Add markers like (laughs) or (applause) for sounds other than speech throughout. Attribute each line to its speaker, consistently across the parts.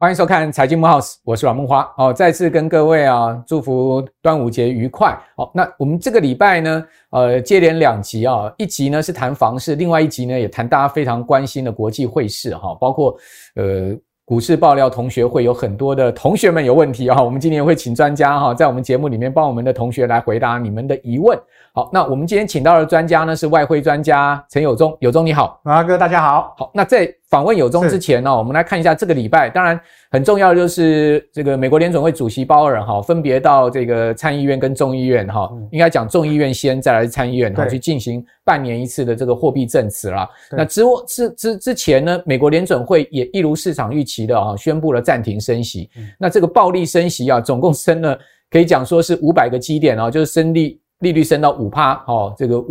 Speaker 1: 欢迎收看财经木 house，我是阮梦花哦，再次跟各位啊祝福端午节愉快。好、那我们这个礼拜呢，呃，接连两集啊，一集呢是谈房市，另外一集呢也谈大家非常关心的国际汇市哈、包括呃股市爆料同学会有很多的同学们有问题啊、我们今天会请专家哈、在我们节目里面帮我们的同学来回答你们的疑问。好，那我们今天请到的专家呢是外汇专家陈友忠，友忠你好，
Speaker 2: 马哥大家好。
Speaker 1: 好，那在访问友忠之前呢，我们来看一下这个礼拜，当然很重要的就是这个美国联准会主席鲍尔哈，分别到这个参议院跟众议院哈，应该讲众议院先，再来是参议院哈，去进行半年一次的这个货币证词啦。那之之之之前呢，美国联准会也一如市场预期的啊，宣布了暂停升息。那这个暴力升息啊，总共升了可以讲说是五百个基点啊，就是升利。利率升到五趴，哈，这个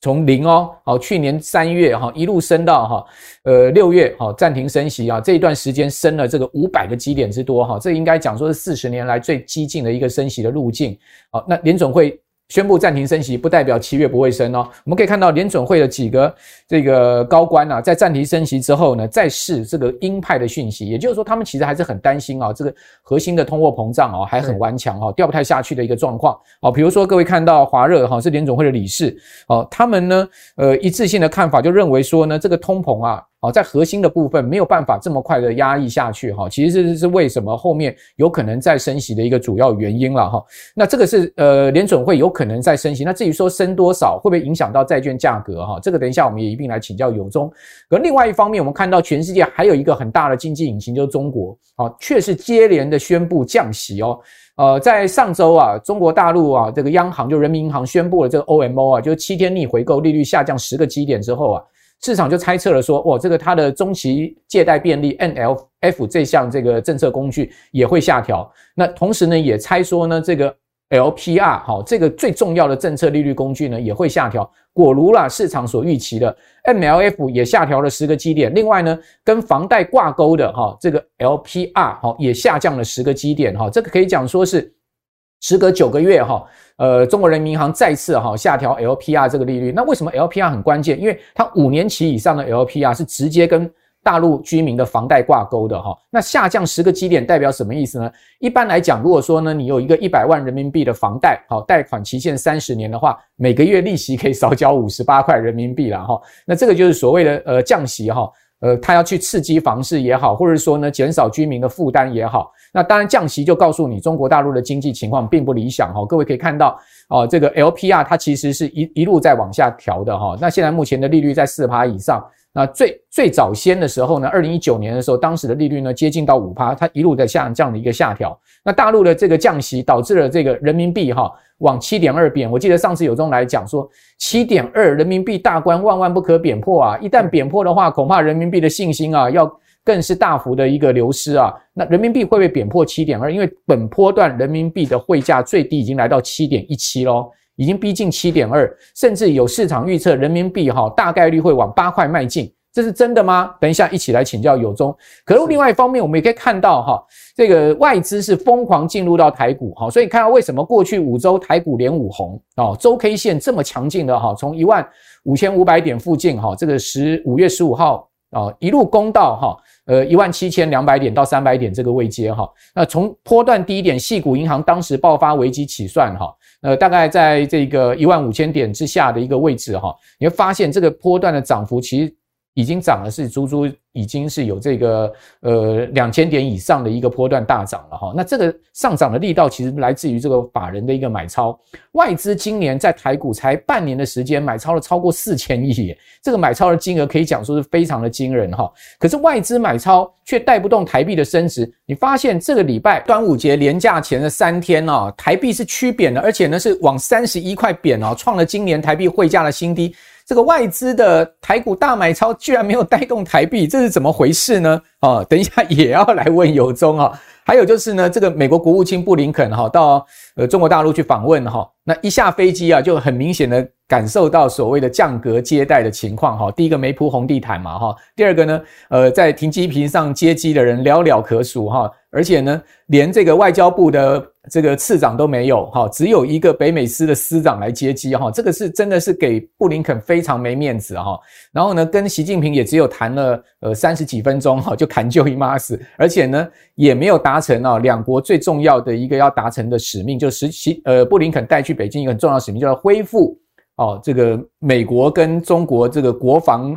Speaker 1: 从零哦，好，去年三月哈一路升到哈，呃六月哈暂停升息啊，这一段时间升了这个五百个基点之多哈，这应该讲说是四十年来最激进的一个升息的路径，好，那联准会。宣布暂停升息，不代表七月不会升哦。我们可以看到联准会的几个这个高官啊，在暂停升息之后呢，再释这个鹰派的讯息，也就是说，他们其实还是很担心啊，这个核心的通货膨胀啊，还很顽强啊，掉不太下去的一个状况。哦，比如说各位看到华热哈是联准会的理事哦，他们呢，呃，一致性的看法就认为说呢，这个通膨啊。好，在核心的部分没有办法这么快的压抑下去哈，其实这是为什么后面有可能再升息的一个主要原因了哈。那这个是呃联准会有可能再升息，那至于说升多少，会不会影响到债券价格哈？这个等一下我们也一并来请教有忠。可另外一方面，我们看到全世界还有一个很大的经济引擎就是中国，啊，却是接连的宣布降息哦。呃，在上周啊，中国大陆啊这个央行就人民银行宣布了这个 OMO 啊，就是七天逆回购利率下降十个基点之后啊。市场就猜测了说，哇，这个它的中期借贷便利 MLF 这项这个政策工具也会下调。那同时呢，也猜说呢，这个 LPR 好，这个最重要的政策利率工具呢也会下调。果如啦，市场所预期的 MLF 也下调了十个基点。另外呢，跟房贷挂钩的哈，这个 LPR 好也下降了十个基点哈。这个可以讲说是。时隔九个月，哈，呃，中国人民银行再次哈下调 LPR 这个利率。那为什么 LPR 很关键？因为它五年期以上的 LPR 是直接跟大陆居民的房贷挂钩的，哈。那下降十个基点代表什么意思呢？一般来讲，如果说呢，你有一个一百万人民币的房贷，好，贷款期限三十年的话，每个月利息可以少缴五十八块人民币了，哈。那这个就是所谓的呃降息，哈。呃，他要去刺激房市也好，或者说呢，减少居民的负担也好，那当然降息就告诉你中国大陆的经济情况并不理想哈。各位可以看到，哦，这个 LPR 它其实是一一路在往下调的哈。那现在目前的利率在四趴以上。那最最早先的时候呢，二零一九年的时候，当时的利率呢接近到五趴，它一路在下降的一个下调。那大陆的这个降息导致了这个人民币哈往七点二贬。我记得上次有中来讲说，七点二人民币大关万万不可贬破啊！一旦贬破的话，恐怕人民币的信心啊要更是大幅的一个流失啊。那人民币会不会贬破七点二？因为本波段人民币的汇价最低已经来到七点一七喽。已经逼近七点二，甚至有市场预测人民币哈大概率会往八块迈进，这是真的吗？等一下一起来请教友中。可是另外一方面，我们也可以看到哈，这个外资是疯狂进入到台股哈，所以看到为什么过去五周台股连五红啊，周 K 线这么强劲的哈，从一万五千五百点附近哈，这个十五月十五号啊一路攻到哈呃一万七千两百点到三百点这个位阶哈，那从波段低点细股银行当时爆发危机起算哈。呃，大概在这个一万五千点之下的一个位置哈，你会发现这个波段的涨幅其实已经涨了，是足足。已经是有这个呃两千点以上的一个波段大涨了哈，那这个上涨的力道其实来自于这个法人的一个买超，外资今年在台股才半年的时间买超了超过四千亿，这个买超的金额可以讲说是非常的惊人哈。可是外资买超却带不动台币的升值，你发现这个礼拜端午节连假前的三天哦，台币是趋贬的，而且呢是往三十一块贬哦，创了今年台币汇价的新低。这个外资的台股大买超居然没有带动台币，这是怎么回事呢？啊，等一下也要来问有忠啊。还有就是呢，这个美国国务卿布林肯哈到呃中国大陆去访问哈，那一下飞机啊，就很明显的感受到所谓的降格接待的情况哈。第一个没铺红地毯嘛哈，第二个呢，呃，在停机坪上接机的人寥寥可数哈，而且呢，连这个外交部的这个次长都没有哈，只有一个北美司的司长来接机哈，这个是真的是给布林肯非常没面子哈。然后呢，跟习近平也只有谈了呃三十几分钟哈，就砍就一妈死，而且呢，也没有达成啊两国最重要的一个要达成的使命，就是习呃布林肯带去北京一个很重要的使命，就是恢复哦这个美国跟中国这个国防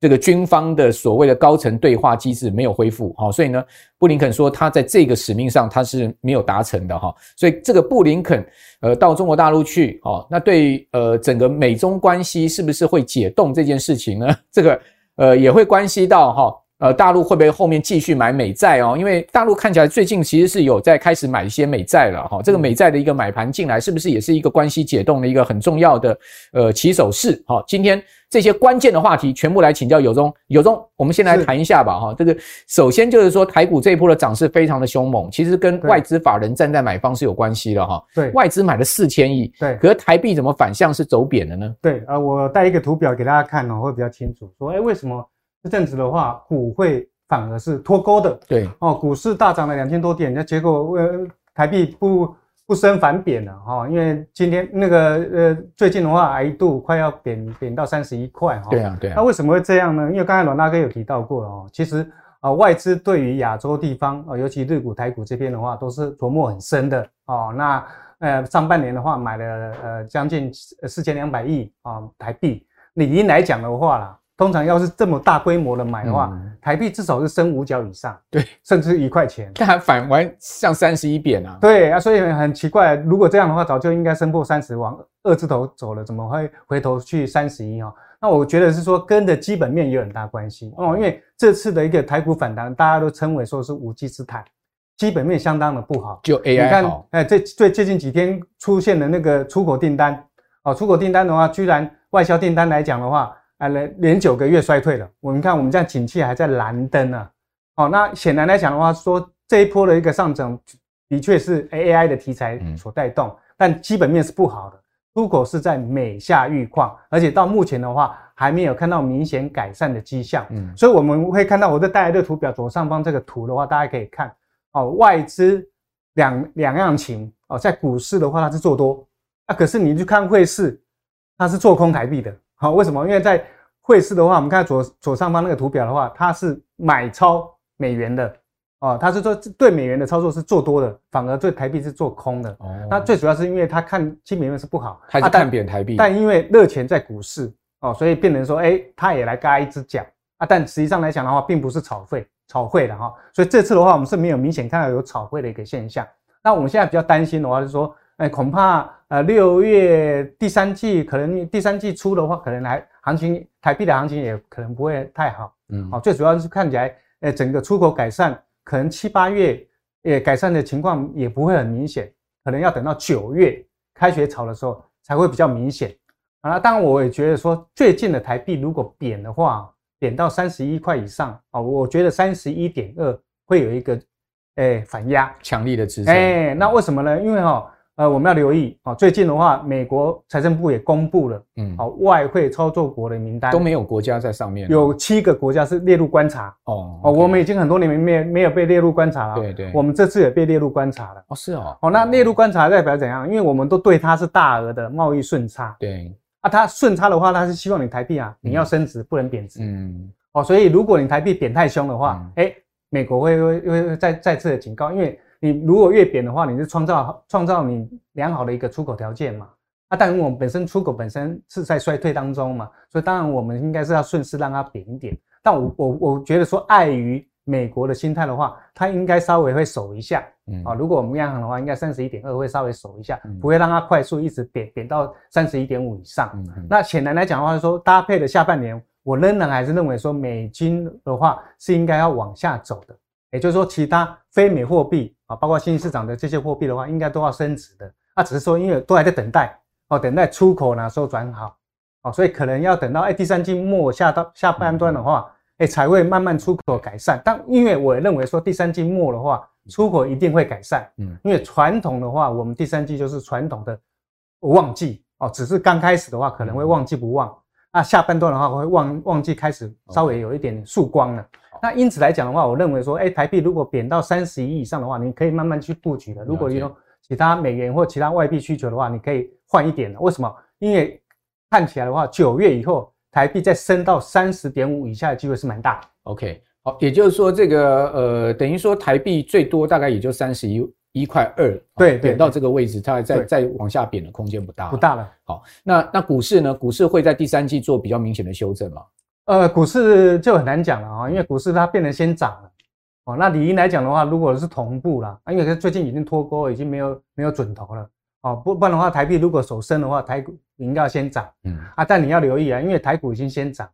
Speaker 1: 这个军方的所谓的高层对话机制没有恢复，好，所以呢，布林肯说他在这个使命上他是没有达成的哈，所以这个布林肯呃到中国大陆去哦，那对呃整个美中关系是不是会解冻这件事情呢？(laughs) 这个呃也会关系到哈。呃，大陆会不会后面继续买美债哦？因为大陆看起来最近其实是有在开始买一些美债了哈。这个美债的一个买盘进来，是不是也是一个关系解冻的一个很重要的呃起手式？好，今天这些关键的话题全部来请教有中。有中，我们先来谈一下吧哈。这个首先就是说台股这一波的涨势非常的凶猛，其实跟外资法人站在买方是有关系的哈。对，外资买了四千亿。对，可是台币怎么反向是走贬的呢？
Speaker 2: 对，呃，我带一个图表给大家看哦，会比较清楚。说，哎，为什么？这阵子的话，股汇反而是脱钩的。对哦，股市大涨了两千多点，那结果呃台币不不升反贬了哈、哦。因为今天那个呃最近的话，还一度快要贬贬到三十一块哈。对啊，对啊。那为什么会这样呢？因为刚才阮大哥有提到过了哦，其实啊、呃、外资对于亚洲地方啊、呃，尤其日股、台股这边的话，都是琢磨很深的哦。那呃上半年的话，买了呃将近四千两百亿啊台币。理应来讲的话啦。通常要是这么大规模的买的话，嗯、台币至少是升五角以上，对，甚至一块钱。
Speaker 1: 但还反完像三十一贬啊？
Speaker 2: 对啊，所以很奇怪，如果这样的话，早就应该升破三十，往二字头走了，怎么会回头去三十一啊？那我觉得是说跟的基本面有很大关系哦，因为这次的一个台股反弹，大家都称为说是无稽之谈，基本面相当的不好。
Speaker 1: 就 AI
Speaker 2: 你看，哎，这最最近几天出现的那个出口订单，哦，出口订单的话，居然外销订单来讲的话。啊，连连九个月衰退了。我们看，我们这样景气还在蓝灯呢。哦，那显然来讲的话，说这一波的一个上涨，的确是 AI 的题材所带动，但基本面是不好的。出口是在美下愈况，而且到目前的话，还没有看到明显改善的迹象。嗯，所以我们会看到我在带来的图表左上方这个图的话，大家可以看哦，外资两两样情哦，在股市的话它是做多，啊，可是你去看汇市，它是做空台币的。好，为什么？因为在汇市的话，我们看左左上方那个图表的话，它是买超美元的哦，它是说对美元的操作是做多的，反而对台币是做空的。哦，那最主要是因为它看基本面是不好，
Speaker 1: 还是看贬台币，啊，
Speaker 2: 但，但因为热钱在股市哦，所以变成说，哎，它也来嘎一只脚啊。但实际上来讲的话，并不是炒汇炒汇的哈，所以这次的话，我们是没有明显看到有炒汇的一个现象。那我们现在比较担心的话，就是说。哎，恐怕呃六月第三季可能第三季初的话，可能还行情台币的行情也可能不会太好。嗯，好，最主要是看起来，呃，整个出口改善，可能七八月也改善的情况也不会很明显，可能要等到九月开学潮的时候才会比较明显。啊，当然我也觉得说，最近的台币如果贬的话，贬到三十一块以上啊，我觉得三十一点二会有一个哎反压
Speaker 1: 强力的支撑。
Speaker 2: 哎，那为什么呢？因为哈。呃，我们要留意啊，最近的话，美国财政部也公布了，嗯，好，外汇操作国的名单。
Speaker 1: 都没有国家在上面，
Speaker 2: 有七个国家是列入观察。哦哦，我们已经很多年没有没有被列入观察了，对对，我们这次也被列入观察了，哦是哦，哦那列入观察代表怎样？因为我们都对它是大额的贸易顺差，对。啊，它顺差的话，它是希望你台币啊，你要升值不能贬值，嗯，哦，所以如果你台币贬太凶的话，哎，美国会会会再再次的警告，因为。你如果越贬的话，你是创造创造你良好的一个出口条件嘛？啊，但我们本身出口本身是在衰退当中嘛，所以当然我们应该是要顺势让它贬一点。但我我我觉得说，碍于美国的心态的话，它应该稍微会守一下。嗯啊，如果我们央行的话，应该三十一点二会稍微守一下，不会让它快速一直贬贬到三十一点五以上。嗯，那显然来讲的话，说搭配的下半年，我仍然还是认为说，美金的话是应该要往下走的。也就是说，其他非美货币啊，包括新兴市场的这些货币的话，应该都要升值的。那只是说，因为都还在等待哦，等待出口哪时候转好哦，所以可能要等到哎第三季末下到下半段的话，哎，才会慢慢出口改善。但因为我也认为说第三季末的话，出口一定会改善。嗯，因为传统的话，我们第三季就是传统的旺季哦，只是刚开始的话可能会旺季不旺，那下半段的话会旺旺季开始稍微有一点曙光了。那因此来讲的话，我认为说，哎，台币如果贬到三十一以上的话，你可以慢慢去布局的。如果你有其他美元或其他外币需求的话，你可以换一点了。为什么？因为看起来的话，九月以后台币再升到三十点五以下的机会是蛮大。
Speaker 1: OK，好，也就是说，这个呃，等于说台币最多大概也就三十一一块二，对，贬到这个位置，它再再往下贬的空间不大，
Speaker 2: 不大了。
Speaker 1: 好，那那股市呢？股市会在第三季做比较明显的修正吗？
Speaker 2: 呃，股市就很难讲了啊，因为股市它变得先涨了。哦，那理应来讲的话，如果是同步了，因为最近已经脱钩，已经没有没有准头了。哦，不不然的话，台币如果手升的话，台股应该要先涨。嗯啊，但你要留意啊，因为台股已经先涨。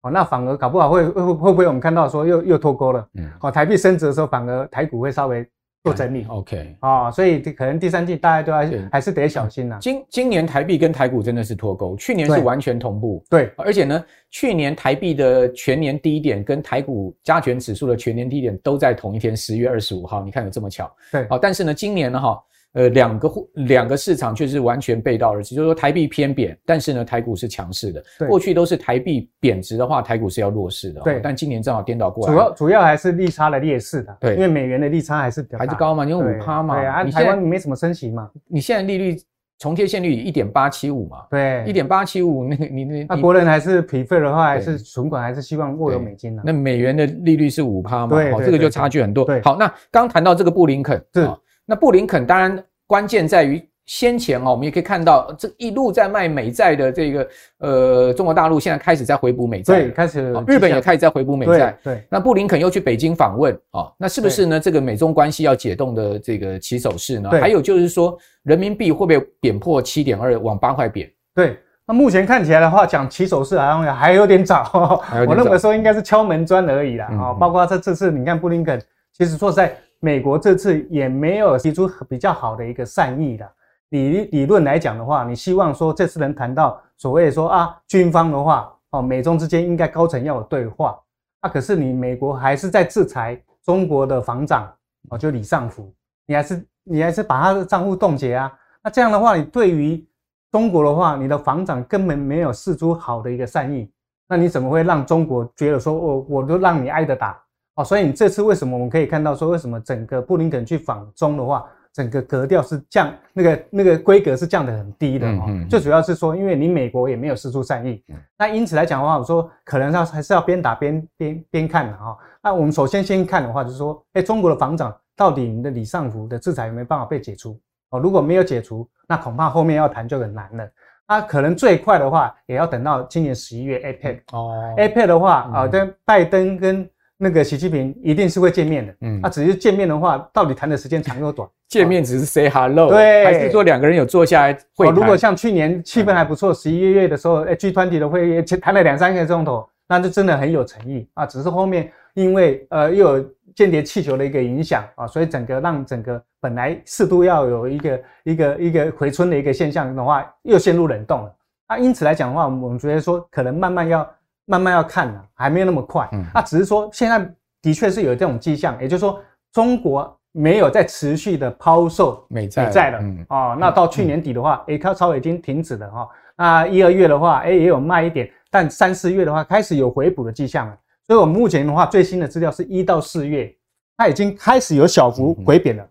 Speaker 2: 哦，那反而搞不好会会会不会我们看到说又又脱钩了？嗯，哦，台币升值的时候，反而台股会稍微。做整理
Speaker 1: ，OK，
Speaker 2: 啊，所以可能第三季大家都要还是得小心呐。
Speaker 1: 今今年台币跟台股真的是脱钩，去年是完全同步，
Speaker 2: 对，
Speaker 1: 而且呢，去年台币的全年低点跟台股加权指数的全年低点都在同一天，十月二十五号，你看有这么巧，
Speaker 2: 对，
Speaker 1: 好，但是呢，今年呢，哈。呃，两个户两个市场却是完全背道而驰，就是说台币偏贬，但是呢，台股是强势的。对，过去都是台币贬值的话，台股是要弱势的。对，但今年正好颠倒过来。
Speaker 2: 主要主要还是利差的劣势的。对，因为美元的利差还是比较
Speaker 1: 还是高嘛，因为五趴嘛。
Speaker 2: 对啊，台湾没什么升息嘛。
Speaker 1: 你现在利率重贴现率一点八七五嘛。
Speaker 2: 对，
Speaker 1: 一点八七五，那个你那
Speaker 2: 那国人还是 prefer 的话，还是存款还是希望握有美金的。
Speaker 1: 那美元的利率是五趴嘛？
Speaker 2: 对，
Speaker 1: 这个就差距很多。
Speaker 2: 对，
Speaker 1: 好，那刚谈到这个布林肯，
Speaker 2: 是
Speaker 1: 那布林肯当然。关键在于先前哦，我们也可以看到这一路在卖美债的这个呃中国大陆现在开始在回补美债，
Speaker 2: 对，开始
Speaker 1: 日本也开始在回补美
Speaker 2: 债，对，
Speaker 1: 那布林肯又去北京访问啊，那是不是呢？这个美中关系要解冻的这个起手式呢？还有就是说，人民币会不会贬破七点二往八块贬？
Speaker 2: 对，那目前看起来的话，讲起手式好像还有点早，(laughs) 我认为说应该是敲门砖而已啦啊，包括这这次你看布林肯，其实说实在。美国这次也没有提出比较好的一个善意的理理论来讲的话，你希望说这次能谈到所谓说啊军方的话哦，美中之间应该高层要有对话。啊，可是你美国还是在制裁中国的防长哦，就李尚福，你还是你还是把他的账户冻结啊，那这样的话，你对于中国的话，你的防长根本没有示出好的一个善意，那你怎么会让中国觉得说我我都让你挨着打？哦，所以你这次为什么我们可以看到说，为什么整个布林肯去访中的话，整个格调是降，那个那个规格是降得很低的哦。最主要是说，因为你美国也没有释出善意，那因此来讲的话，我说可能要还是要边打边边边看的哈。那我们首先先看的话，就是说，哎，中国的防长到底你的李尚福的制裁有没有办法被解除？哦，如果没有解除，那恐怕后面要谈就很难了。那可能最快的话，也要等到今年十一月 APEC 哦，APEC 的话啊，跟拜登跟。那个习近平一定是会见面的，嗯，那、啊、只是见面的话，到底谈的时间长又短？(laughs)
Speaker 1: 见面只是 say hello，
Speaker 2: 对，
Speaker 1: 还是说两个人有坐下来会谈？
Speaker 2: 如果像去年气氛还不错，十一月的时候，哎，G 团体的会议谈了两三个钟头，那就真的很有诚意啊。只是后面因为呃又有间谍气球的一个影响啊，所以整个让整个本来适度要有一个一个一个回春的一个现象的话，又陷入冷冻了。啊，因此来讲的话，我们觉得说可能慢慢要。慢慢要看了，还没有那么快。嗯，那只是说现在的确是有这种迹象，也就是说中国没有在持续的抛售美债了。嗯哦，那到去年底的话，诶，它稍微已经停止了哈。那一二月的话，诶，也有卖一点，但三四月的话开始有回补的迹象了。所以我们目前的话，最新的资料是一到四月，它已经开始有小幅回贬了。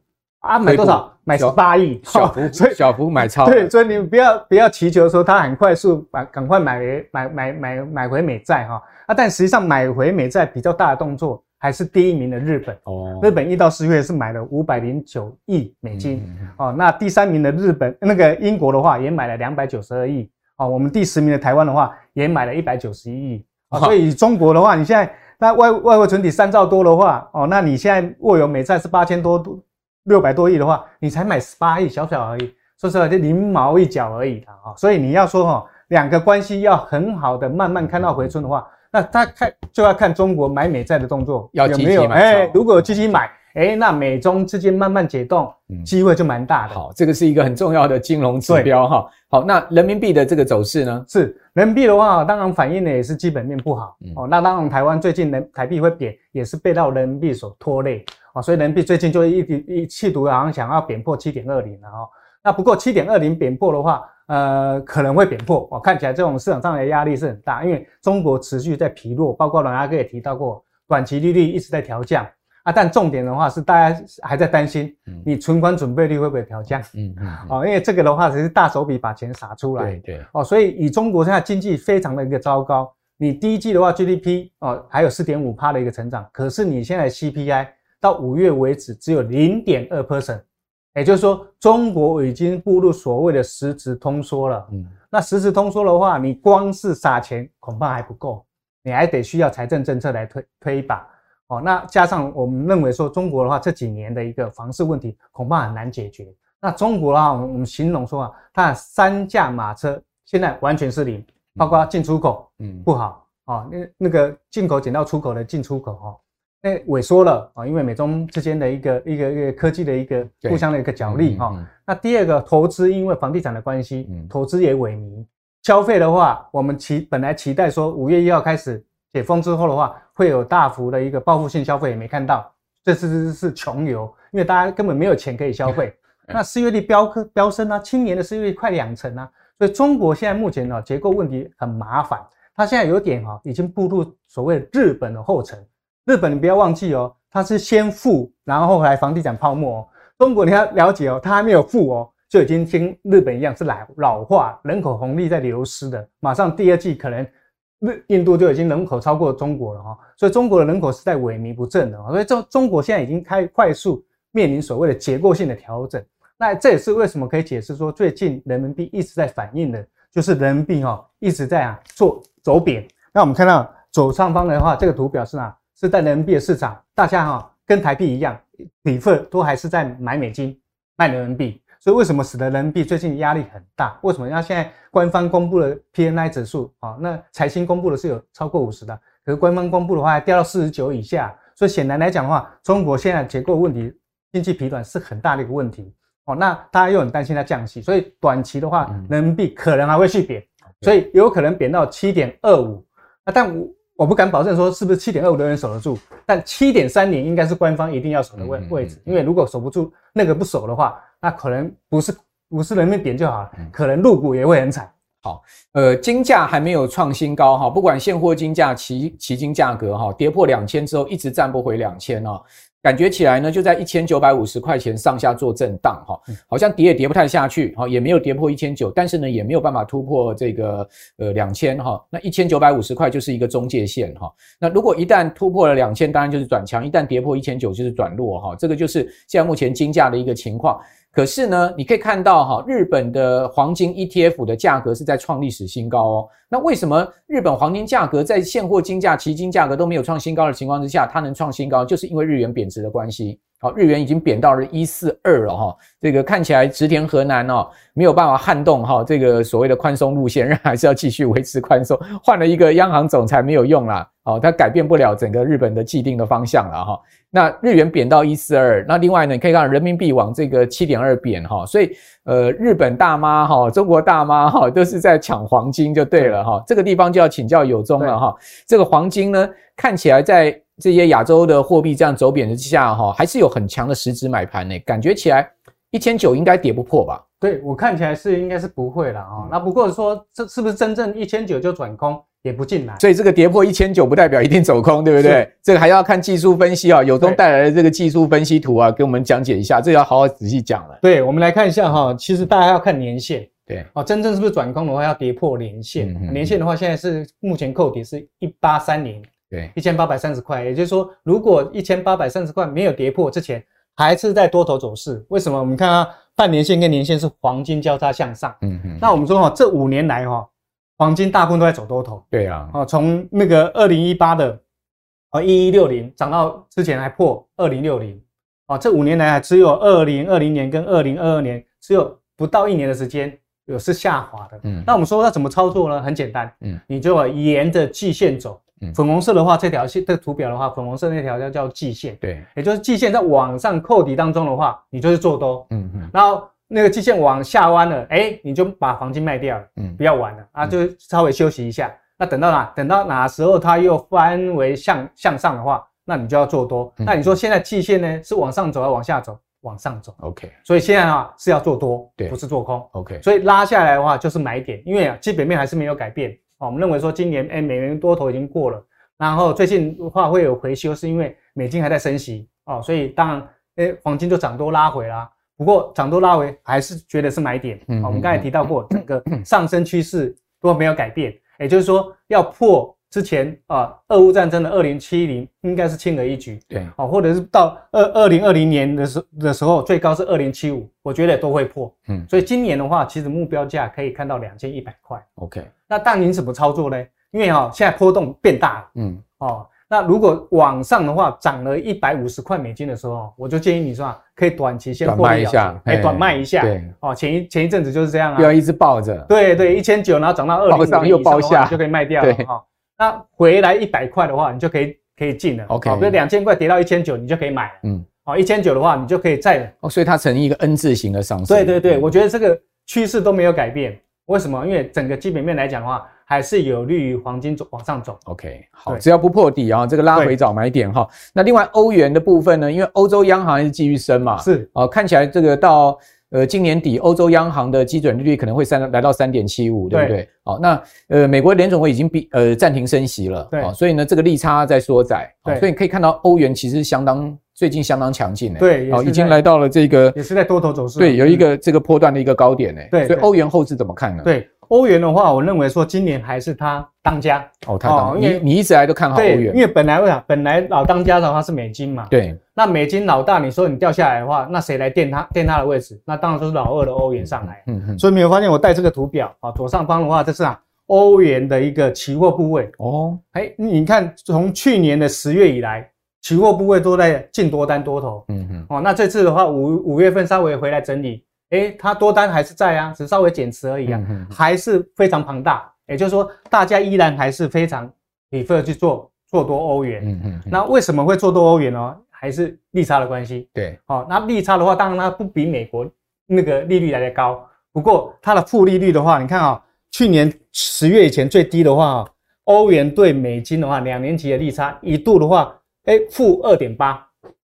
Speaker 2: 啊，买多少？买十八亿，
Speaker 1: 小幅，(laughs) 所以小幅买超。
Speaker 2: 对，所以你不要不要祈求说他很快速把赶快买回买买买买回美债哈啊！但实际上买回美债比较大的动作还是第一名的日本哦。日本一到四月是买了五百零九亿美金哦。那第三名的日本那个英国的话也买了两百九十二亿哦。我们第十名的台湾的话也买了一百九十一亿啊。所以中国的话，你现在那外外汇存底三兆多的话哦，那你现在握有美债是八千多多。六百多亿的话，你才买十八亿，小小而已，说实话就零毛一角而已的哈。所以你要说哈，两个关系要很好的慢慢看到回春的话，那他看就要看中国买美债的动作有没有？哎，如果有积极买，哎，那美中之间慢慢解冻，机会就蛮大的。
Speaker 1: 好，这个是一个很重要的金融指标哈。好，那人民币的这个走势呢？
Speaker 2: 是人民币的话，当然反映的也是基本面不好哦。那当然，台湾最近人台币会贬，也是被到人民币所拖累啊。所以人民币最近就一一企图好像想要贬破七点二零了哈。那不过七点二零贬破的话，呃，可能会贬破。我看起来这种市场上的压力是很大，因为中国持续在疲弱，包括阮阿哥也提到过，短期利率一直在调降啊。但重点的话是，大家还在担心，你存款准备率会不会调降？嗯嗯。哦，因为这个的话，只是大手笔把钱撒出来。对对。哦，所以以中国现在经济非常的一个糟糕，你第一季的话 GDP 哦还有四点五趴的一个成长，可是你现在 CPI 到五月为止只有零点二 percent。也就是说，中国已经步入所谓的实质通缩了。嗯，那实质通缩的话，你光是撒钱恐怕还不够，你还得需要财政政策来推推一把。哦，那加上我们认为说，中国的话这几年的一个房市问题恐怕很难解决。那中国的话，我们形容说啊，它三驾马车现在完全是零，包括进出口，嗯，不好哦，那那个进口减到出口的进出口哦。那萎缩了啊，因为美中之间的一个一个一个科技的一个互相的一个角力哈。那第二个投资，因为房地产的关系，投资也萎靡。消费的话，我们期本来期待说五月一号开始解封之后的话，会有大幅的一个报复性消费，也没看到。这次是穷游，因为大家根本没有钱可以消费。那失业率飙科飙升啊，青年的失业率快两成啊。所以中国现在目前呢，结构问题很麻烦。它现在有点哈，已经步入所谓日本的后尘。日本，你不要忘记哦，它是先富，然后后来房地产泡沫哦。中国你要了解哦，它还没有富哦，就已经跟日本一样是老老化，人口红利在流失的。马上第二季可能日印度就已经人口超过中国了哈，所以中国的人口是在萎靡不振的。所以中中国现在已经开快速面临所谓的结构性的调整。那这也是为什么可以解释说，最近人民币一直在反应的，就是人民币哈一直在啊做走贬。那我们看到左上方的话，这个图表示啊。是在人民币的市场，大家哈跟台币一样，比分都还是在买美金卖人民币，所以为什么使得人民币最近压力很大？为什么？那现在官方公布的 PNI 指数啊，那财新公布的是有超过五十的，可是官方公布的话还掉到四十九以下，所以显然来讲的话，中国现在结构问题、经济疲软是很大的一个问题哦。那大家又很担心它降息，所以短期的话，人民币可能还会续贬，所以有可能贬到七点二五。那但我。我不敢保证说是不是七点二五的人守得住，但七点三零应该是官方一定要守的位位置，因为如果守不住那个不守的话，那可能不是不是人民币贬就好了，可能入股也会很惨。
Speaker 1: 好，呃，金价还没有创新高哈，不管现货金价、期期金价格哈，跌破两千之后一直站不回两千哦。感觉起来呢，就在一千九百五十块钱上下做震荡哈，好像跌也跌不太下去哈，也没有跌破一千九，但是呢，也没有办法突破这个呃两千哈，那一千九百五十块就是一个中介线哈。那如果一旦突破了两千，当然就是转强；一旦跌破一千九，就是转弱哈。这个就是现在目前金价的一个情况。可是呢，你可以看到哈，日本的黄金 ETF 的价格是在创历史新高哦。那为什么日本黄金价格在现货金价、期金价格都没有创新高的情况之下，它能创新高？就是因为日元贬值的关系。好，日元已经贬到了一四二了哈，这个看起来植田河南哦没有办法撼动哈，这个所谓的宽松路线，仍然还是要继续维持宽松。换了一个央行总裁没有用啦，哦，它改变不了整个日本的既定的方向了哈。那日元贬到一四二，那另外呢，你可以看人民币往这个七点二贬哈，所以呃，日本大妈哈，中国大妈哈，都是在抢黄金就对了哈。这个地方就要请教有宗了哈，这个黄金呢，看起来在。这些亚洲的货币这样走贬之下，哈，还是有很强的实质买盘呢。感觉起来一千九应该跌不破吧？
Speaker 2: 对，我看起来是应该是不会了啊。那不过说这是不是真正一千九就转空也不进来？
Speaker 1: 所以这个跌破一千九不代表一定走空，对不对？这个还要看技术分析啊。有宗带来的这个技术分析图啊，给我们讲解一下，这个要好好仔细讲了。
Speaker 2: 对，我们来看一下哈，其实大家要看年线。对，哦，真正是不是转空的话，要跌破年线。嗯、年线的话，现在是目前扣底是一八三零。对，一千八百三十块，也就是说，如果一千八百三十块没有跌破之前，还是在多头走势。为什么？我们看啊，半年线跟年线是黄金交叉向上。嗯嗯。那我们说哈，这五年来哈，黄金大部分都在走多头。对啊。哦，从那个二零一八的哦一一六零涨到之前还破二零六零。哦，这五年来只有二零二零年跟二零二二年只有不到一年的时间有是下滑的。嗯。那我们说要怎么操作呢？很简单。嗯。你就沿着季线走。粉红色的话，这条线这图表的话，粉红色那条叫叫季线，
Speaker 1: 对，
Speaker 2: 也就是季线在往上扣底当中的话，你就是做多，嗯嗯，然后那个季线往下弯了，哎，你就把黄金卖掉了，嗯，不要玩了啊，就稍微休息一下。那等到哪？等到哪时候它又翻为向向上的话，那你就要做多。那你说现在季线呢是往上走还是往下走？往上走
Speaker 1: ，OK。
Speaker 2: 所以现在啊是要做多，对，不是做空
Speaker 1: ，OK。
Speaker 2: 所以拉下来的话就是买点，因为啊基本面还是没有改变。哦，我们认为说今年哎美元多头已经过了，然后最近的话会有回修，是因为美金还在升息哦，所以当然哎黄金就涨多拉回啦。不过涨多拉回还是觉得是买点。嗯，我们刚才提到过，整个上升趋势都没有改变。也就是说，要破之前啊，俄乌战争的二零七零应该是轻而易举，
Speaker 1: 对，
Speaker 2: 哦，或者是到二二零二零年的时的时候，最高是二零七五，我觉得都会破，嗯，所以今年的话，其实目标价可以看到两千一百块
Speaker 1: ，OK。
Speaker 2: 那但您怎么操作呢？因为哈，现在波动变大了，嗯，哦。那如果往上的话，涨了一百五十块美金的时候，我就建议你说啊，可以短期先
Speaker 1: 卖一下，
Speaker 2: 哎，短卖一下。对，哦，前一前一阵子就是这样啊，
Speaker 1: 不要一直抱着。
Speaker 2: 对对，一千九，然后涨到二零五零以上的话，就可以卖掉了哈。那回来一百块的话，你就可以可以进了。
Speaker 1: OK，
Speaker 2: 比如两千块跌到一千九，你就可以买。嗯，哦，一千九的话，你就可以再。
Speaker 1: 哦，所以它呈一个 N 字形的上升。
Speaker 2: 对对对，我觉得这个趋势都没有改变。为什么？因为整个基本面来讲的话。还是有利于黄金走往上走。
Speaker 1: OK，好，只要不破底啊，这个拉回找买点哈。那另外欧元的部分呢？因为欧洲央行还是继续升嘛，
Speaker 2: 是
Speaker 1: 哦，看起来这个到呃今年底，欧洲央行的基准利率可能会三来到三点七五，对不对？好，那呃美国联总会已经比呃暂停升息了，
Speaker 2: 对，
Speaker 1: 所以呢这个利差在缩窄，对，所以你可以看到欧元其实相当最近相当强劲，
Speaker 2: 对，
Speaker 1: 哦，已经来到了这个
Speaker 2: 也是在多头走势，
Speaker 1: 对，有一个这个波段的一个高点，呢，
Speaker 2: 对，
Speaker 1: 所以欧元后市怎么看呢？
Speaker 2: 对。欧元的话，我认为说今年还是它当家。
Speaker 1: 哦，它当，因为你你一直来都看好欧元，
Speaker 2: 因为本来为啥？本来老当家的话是美金嘛，
Speaker 1: 对，
Speaker 2: 那美金老大，你说你掉下来的话，那谁来垫它垫它的位置？那当然就是老二的欧元上来，嗯嗯，所以没有发现我带这个图表啊，左上方的话这是啊欧元的一个期货部位。哦，哎，你看从去年的十月以来，期货部位都在净多单多头，嗯嗯，哦，那这次的话五五月份稍微回来整理。诶，它多单还是在啊，只稍微减持而已啊，嗯、还是非常庞大。也就是说，大家依然还是非常 prefer 去做做多欧元。嗯嗯。那为什么会做多欧元呢？还是利差的关系。
Speaker 1: 对。
Speaker 2: 哦，那利差的话，当然它不比美国那个利率来的高。不过它的负利率的话，你看啊、哦，去年十月以前最低的话，欧元对美金的话，两年期的利差一度的话，诶，负二点八。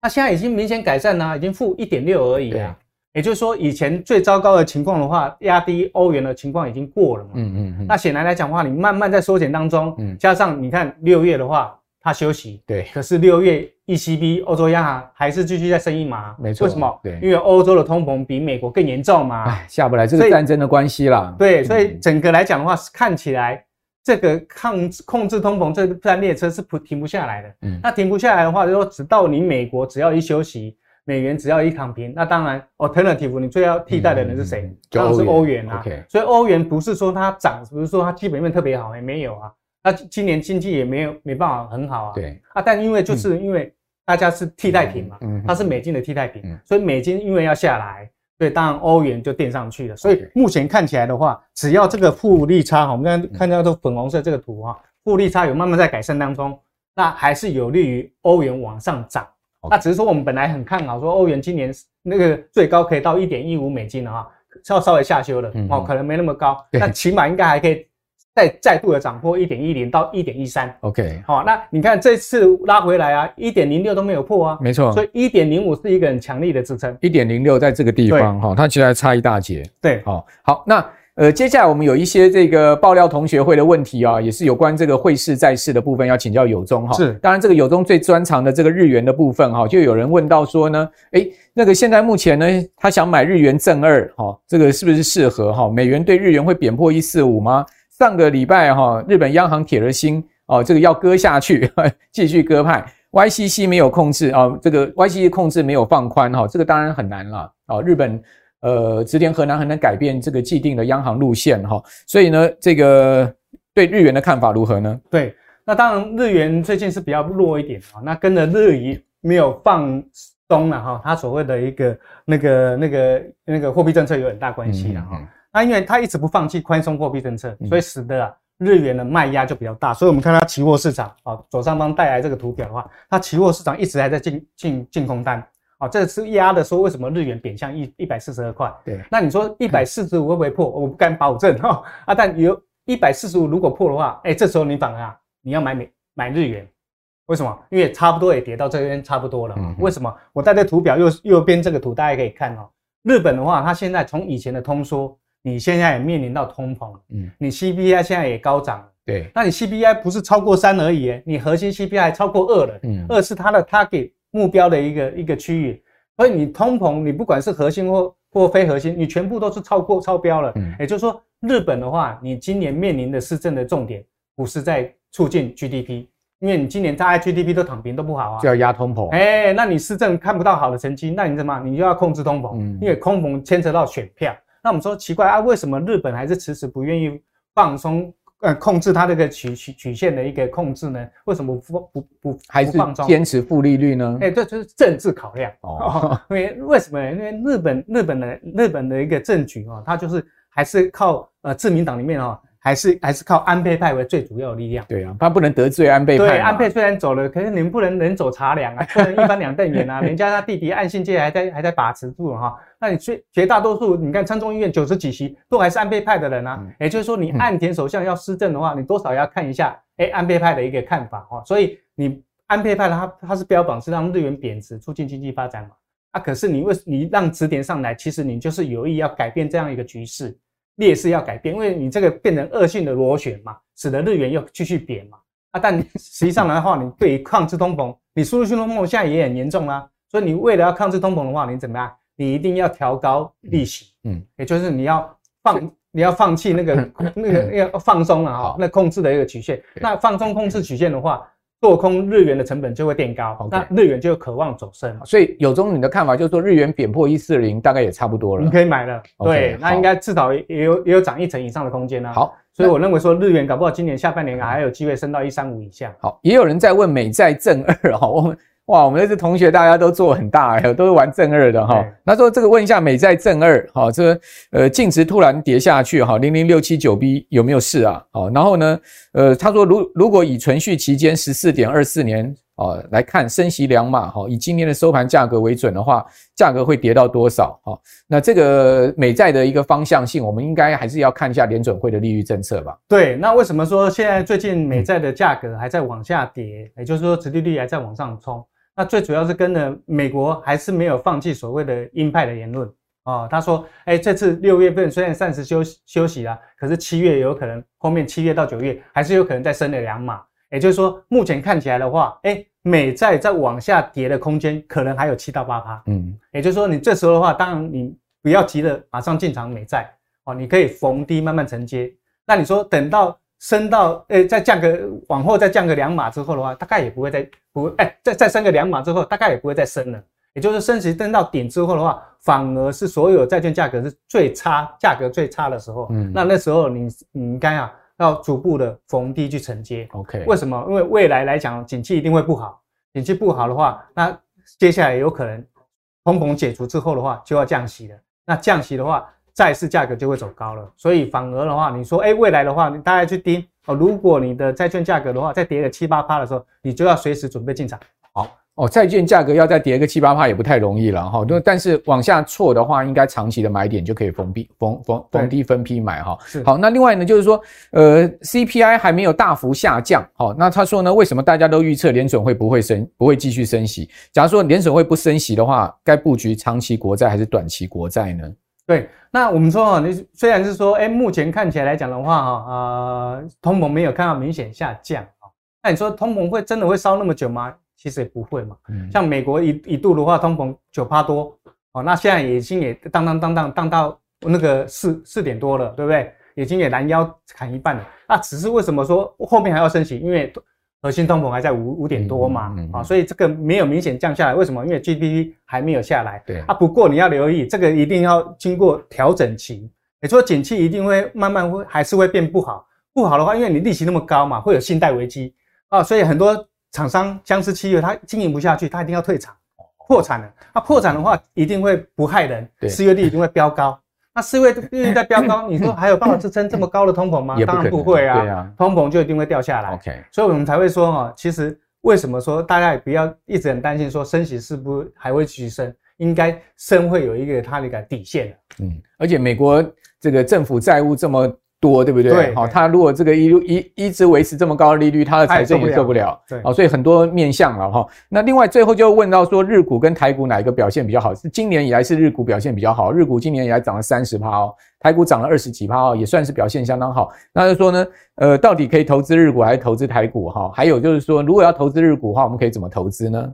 Speaker 2: 那现在已经明显改善了，已经负一点六而已啊。也就是说，以前最糟糕的情况的话，压低欧元的情况已经过了嘛。嗯嗯嗯。那显然来讲的话，你慢慢在缩减当中，嗯，加上你看六月的话，它休息，
Speaker 1: 对。
Speaker 2: 可是六月 ECB 欧洲央行还是继续在升一码，
Speaker 1: 没错。
Speaker 2: 为什么？
Speaker 1: 对，
Speaker 2: 因为欧洲的通膨比美国更严重嘛。
Speaker 1: 哎，下不来，这个战争的关系啦。
Speaker 2: 对，所以整个来讲的话，看起来这个抗控制通膨这班列车是不停不下来的。嗯。那停不下来的话，就说直到你美国只要一休息。美元只要一躺平，那当然，alternative 你最要替代的人是谁？嗯、当然是欧元啊。所以欧元不是说它涨，不是说它基本面特别好，也没有啊。那今年经济也没有没办法很好啊。
Speaker 1: 对
Speaker 2: 啊，但因为就是因为大家是替代品嘛，嗯、它是美金的替代品，嗯、所以美金因为要下来，所以当然欧元就垫上去了。所以目前看起来的话，只要这个负利差哈，我们刚刚看到这粉红色这个图哈，负利差有慢慢在改善当中，那还是有利于欧元往上涨。那只是说，我们本来很看好，说欧元今年那个最高可以到一点一五美金的话，稍稍微下修了哦，可能没那么高，那起码应该还可以再再度的涨破一点一零到一点一三。
Speaker 1: OK，
Speaker 2: 好，那你看这次拉回来啊，一点零六都没有破啊，
Speaker 1: 没错，
Speaker 2: 所以一点零五是一个很强力的支撑。
Speaker 1: 一点零六在这个地方哈，它其实还差一大截。
Speaker 2: 对，
Speaker 1: 好，好，那。呃，接下来我们有一些这个爆料同学会的问题啊，也是有关这个汇市在市的部分，要请教友中哈。
Speaker 2: 是，
Speaker 1: 当然这个友中最专长的这个日元的部分哈，就有人问到说呢，诶，那个现在目前呢，他想买日元正二哈，这个是不是适合哈？美元对日元会贬破一四五吗？上个礼拜哈，日本央行铁了心哦，这个要割下去，(laughs) 继续割派，YCC 没有控制啊，这个 YCC 控制没有放宽哈，这个当然很难了啊，日本。呃，直田河南很难改变这个既定的央行路线哈，所以呢，这个对日元的看法如何呢？
Speaker 2: 对，那当然日元最近是比较弱一点啊，那跟着日银没有放松了哈，它所谓的一个那个那个那个货币政策有很大关系了哈。那因为它一直不放弃宽松货币政策，所以使得啊日元的卖压就比较大，所以我们看它期货市场啊，左上方带来这个图表的话，它期货市场一直还在进进进空单啊，这个是压的说为什么日元贬向一一百四十二块？对，那你说一百四十五会不会破？嗯、我不敢保证哈啊，但有一百四十五如果破的话，哎，这时候你反而啊，你要买美买日元，为什么？因为差不多也跌到这边差不多了。嗯、为什么？我带这图表右右边这个图大家可以看哦，日本的话，它现在从以前的通缩。你现在也面临到通膨，嗯，你 CPI 现在也高涨，对，那你 CPI 不是超过三而已，你核心 CPI 超过二了，嗯，二是它的 target 目标的一个一个区域，所以你通膨，你不管是核心或或非核心，你全部都是超过超标了，嗯，也就是说，日本的话，你今年面临的施政的重点不是在促进 GDP，因为你今年大家 GDP 都躺平都不好啊，
Speaker 1: 就要压通膨，
Speaker 2: 哎，那你施政看不到好的成绩，那你怎么，你就要控制通膨，嗯，因为通膨牵扯到选票。那我们说奇怪啊，为什么日本还是迟迟不愿意放松呃控制它这个曲曲曲线的一个控制呢？为什么不不不不
Speaker 1: 还是坚持负利率呢？
Speaker 2: 哎，这就是政治考量哦。因为为什么呢？因为日本日本的日本的一个政局啊，它就是还是靠呃自民党里面啊。还是还是靠安倍派为最主要的力量。
Speaker 1: 对啊，他不能得罪安倍派。
Speaker 2: 对，安倍虽然走了，可是你们不能人走茶凉啊，(laughs) 不能一翻两瞪眼啊。人家他弟弟岸信介还在还在把持住哈。那你绝绝大多数，你看参众议院九十几席都还是安倍派的人啊。嗯、也就是说，你岸田首相要施政的话，你多少要看一下哎安倍派的一个看法哈。所以你安倍派的他他是标榜是让日元贬值，促进经济发展嘛。啊，可是你为你让值点上来，其实你就是有意要改变这样一个局势。劣势要改变，因为你这个变成恶性的螺旋嘛，使得日元又继续贬嘛。啊，但实际上来的话，你对于抗制通膨，你输入性通膨现在也很严重啦。所以你为了要抗制通膨的话，你怎么样？你一定要调高利息，嗯，也就是你要放，你要放弃那个 (laughs) 那个要放松了哈，那控制的一个曲线。那放松控制曲线的话。做空日元的成本就会变高，Okay. 那日元就渴望走升，
Speaker 1: 所以有中你的看法就是说日元贬破一四零大概也差不多了，
Speaker 2: 你可以买了。对，那应该至少也有也有涨一成以上的空间呢。好，所以我认为说日元搞不好今年下半年还有机会升到一三五以下。
Speaker 1: 好，也有人在问美债正二哈，我们。哇，我们这些同学大家都做很大，都是玩正二的哈。那说这个问一下美债正二，哈，这个呃净值突然跌下去哈，零零六七九 B 有没有事啊？好，然后呢，呃，他说如如果以存续期间十四点二四年啊来看升息两码哈，以今年的收盘价格为准的话，价格会跌到多少？哈，那这个美债的一个方向性，我们应该还是要看一下联准会的利率政策吧。
Speaker 2: 对，那为什么说现在最近美债的价格还在往下跌？也就是说，殖利率还在往上冲？那最主要是跟着美国还是没有放弃所谓的鹰派的言论哦。他说：“哎，这次六月份虽然暂时休休息了，可是七月有可能后面七月到九月还是有可能再升了两码。也就是说，目前看起来的话，哎，美债在往下跌的空间可能还有七到八趴。嗯，也就是说，你这时候的话，当然你不要急着马上进场美债哦，你可以逢低慢慢承接。那你说等到。”升到诶，再降个往后再降个两码之后的话，大概也不会再不诶，再再升个两码之后，大概也不会再升了。也就是升息升到顶之后的话，反而是所有债券价格是最差，价格最差的时候。嗯，那那时候你你应该啊要逐步的逢低去承接。OK，为什么？因为未来来讲，景气一定会不好。景气不好的话，那接下来有可能通膨解除之后的话，就要降息了。那降息的话。债市价格就会走高了，所以反而的话，你说，哎，未来的话，你大家去盯哦。如果你的债券价格的话，再跌个七八趴的时候，你就要随时准备进场。
Speaker 1: 好哦，债券价格要再跌个七八趴也不太容易了哈。就但是往下挫的话，应该长期的买点就可以逢低逢逢逢低分批买哈。是好，那另外呢，就是说，呃，CPI 还没有大幅下降，好，那他说呢，为什么大家都预测联准会不会升，不会继续升息？假如说联准会不升息的话，该布局长期国债还是短期国债呢？
Speaker 2: 对，那我们说哈，你虽然是说，哎，目前看起来来讲的话，哈，呃，通膨没有看到明显下降啊，那你说通膨会真的会烧那么久吗？其实也不会嘛。嗯，像美国一一度的话，通膨九趴多，哦，那现在已经也当当当当当到那个四四点多了，对不对？已经也拦腰砍一半了。那只是为什么说后面还要升息？因为核心通膨还在五五点多嘛，嗯嗯嗯、啊，所以这个没有明显降下来。为什么？因为 GDP 还没有下来。对啊。不过你要留意，这个一定要经过调整期。也就是说，景气一定会慢慢会还是会变不好。不好的话，因为你利息那么高嘛，会有信贷危机啊。所以很多厂商僵尸企业，它经营不下去，它一定要退场，破产了。那破产的话，一定会不害人，失业率一定会飙高。那施惠利率在飙高，你说还有办法支撑这么高的通膨吗？当然不会啊，对啊，通膨就一定会掉下来。
Speaker 1: OK，
Speaker 2: 所以我们才会说哈，其实为什么说大家也不要一直很担心说升息是不是还会继续升？应该升会有一个它的一个底线。
Speaker 1: 嗯，而且美国这个政府债务这么。多对不对？对，好，他如果这个一一一直维持这么高的利率，他的财政也受不了。对，哦，所以很多面向了哈。那另外最后就问到说，日股跟台股哪一个表现比较好？是今年以来是日股表现比较好，日股今年以来涨了三十趴哦，台股涨了二十几趴哦，也算是表现相当好。那就说呢，呃，到底可以投资日股还是投资台股哈？还有就是说，如果要投资日股的话，我们可以怎么投资呢？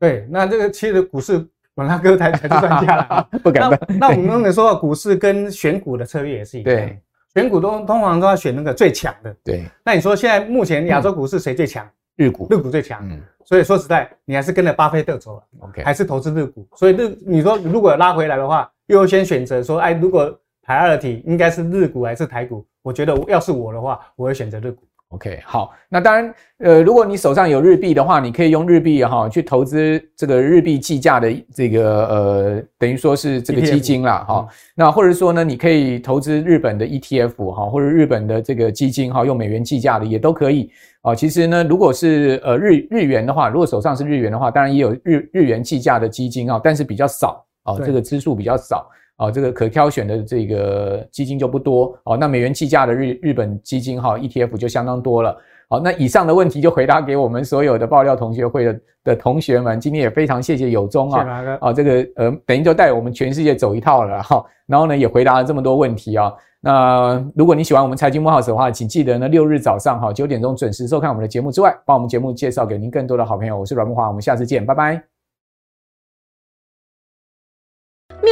Speaker 2: 对，那这个其实股市，本来哥才才是专家了，(laughs)
Speaker 1: 不敢问。
Speaker 2: 那我们刚才说到股市跟选股的策略也是一样。
Speaker 1: 对。
Speaker 2: 选股都通常都要选那个最强的。
Speaker 1: 对，
Speaker 2: 那你说现在目前亚洲股市谁最强？
Speaker 1: 日股，
Speaker 2: 日股最强。嗯，所以说实在，你还是跟着巴菲特走了。
Speaker 1: OK，
Speaker 2: 还是投资日股。所以日，你说如果拉回来的话，优先选择说，哎，如果 priority 应该是日股还是台股？我觉得要是我的话，我会选择日股。
Speaker 1: OK，好，那当然，呃，如果你手上有日币的话，你可以用日币哈去投资这个日币计价的这个呃，等于说是这个基金啦哈。那或者说呢，你可以投资日本的 ETF 哈，或者日本的这个基金哈，用美元计价的也都可以啊。其实呢，如果是呃日日元的话，如果手上是日元的话，当然也有日日元计价的基金啊，但是比较少啊，这个支数比较少。啊，这个可挑选的这个基金就不多哦。那美元计价的日日本基金哈 ETF 就相当多了。好，那以上的问题就回答给我们所有的爆料同学会的的同学们。今天也非常谢谢有忠啊，啊，这个呃，等于就带我们全世界走一套了哈。然后呢，也回答了这么多问题啊。那如果你喜欢我们财经慕 House 的话，请记得呢六日早上哈九点钟准时收看我们的节目之外，把我们节目介绍给您更多的好朋友。我是阮木华，我们下次见，拜拜。